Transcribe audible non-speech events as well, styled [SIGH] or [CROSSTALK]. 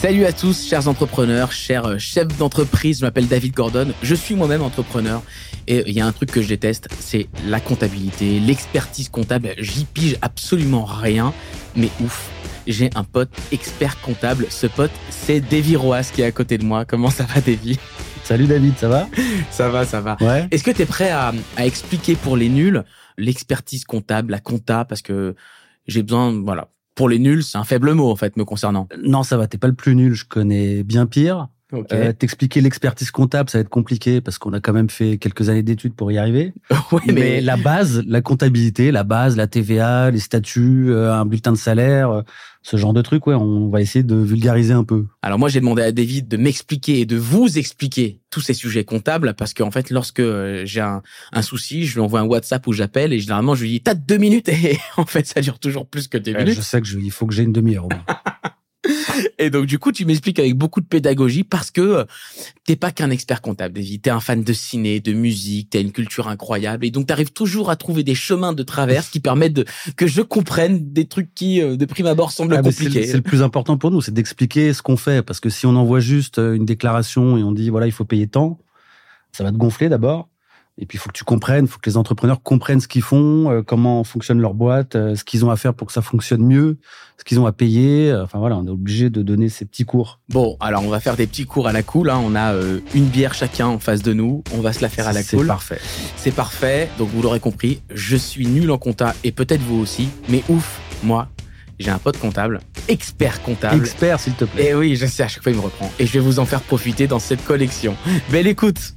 Salut à tous, chers entrepreneurs, chers euh, chefs d'entreprise. Je m'appelle David Gordon. Je suis moi-même entrepreneur. Et il y a un truc que je déteste, c'est la comptabilité, l'expertise comptable. J'y pige absolument rien. Mais ouf, j'ai un pote expert comptable. Ce pote, c'est Davy Roas qui est à côté de moi. Comment ça va, Davy? Salut David, ça va? Ça va, ça va. Ouais. Est-ce que tu es prêt à, à expliquer pour les nuls l'expertise comptable, la compta? Parce que j'ai besoin, voilà. Pour les nuls, c'est un faible mot, en fait, me concernant. Non, ça va, t'es pas le plus nul, je connais bien pire. Euh, T'expliquer l'expertise comptable, ça va être compliqué parce qu'on a quand même fait quelques années d'études pour y arriver. [LAUGHS] ouais, mais... la base, la comptabilité, la base, la TVA, les statuts, euh, un bulletin de salaire, euh, ce genre de trucs, ouais, on va essayer de vulgariser un peu. Alors moi, j'ai demandé à David de m'expliquer et de vous expliquer tous ces sujets comptables parce qu'en fait, lorsque j'ai un, un souci, je lui envoie un WhatsApp où j'appelle et généralement, je lui dis, t'as deux minutes? [LAUGHS] Et en fait, ça dure toujours plus que deux minutes. je sais que je, il faut que j'ai une demi-heure. [LAUGHS] Et donc, du coup, tu m'expliques avec beaucoup de pédagogie parce que euh, t'es pas qu'un expert comptable, David. T'es un fan de ciné, de musique, t'as une culture incroyable. Et donc, t'arrives toujours à trouver des chemins de traverse qui permettent de, que je comprenne des trucs qui, euh, de prime abord, semblent Ah, compliqués. c'est le plus important pour nous, c'est d'expliquer ce qu'on fait. Parce que si on envoie juste euh, une déclaration et on dit voilà, il faut payer tant, ça va te gonfler d'abord. Et puis il faut que tu comprennes, il faut que les entrepreneurs comprennent ce qu'ils font, euh, comment fonctionne leur boîte, euh, ce qu'ils ont à faire pour que ça fonctionne mieux, ce qu'ils ont à payer. Euh, Enfin voilà, on est obligé de donner ces petits cours. Bon, alors on va faire des petits cours à la cool. Hein. On a euh, une bière chacun en face de nous. On va se la faire à la C'est cool. parfait. C'est parfait. Donc vous l'aurez compris, je suis nul en compta et peut-être vous aussi. Mais ouf, moi, j'ai un pote comptable, expert comptable. Expert, s'il te plaît. Et oui, je sais, à chaque fois il me reprend. Et je vais vous en faire profiter dans cette collection. Belle écoute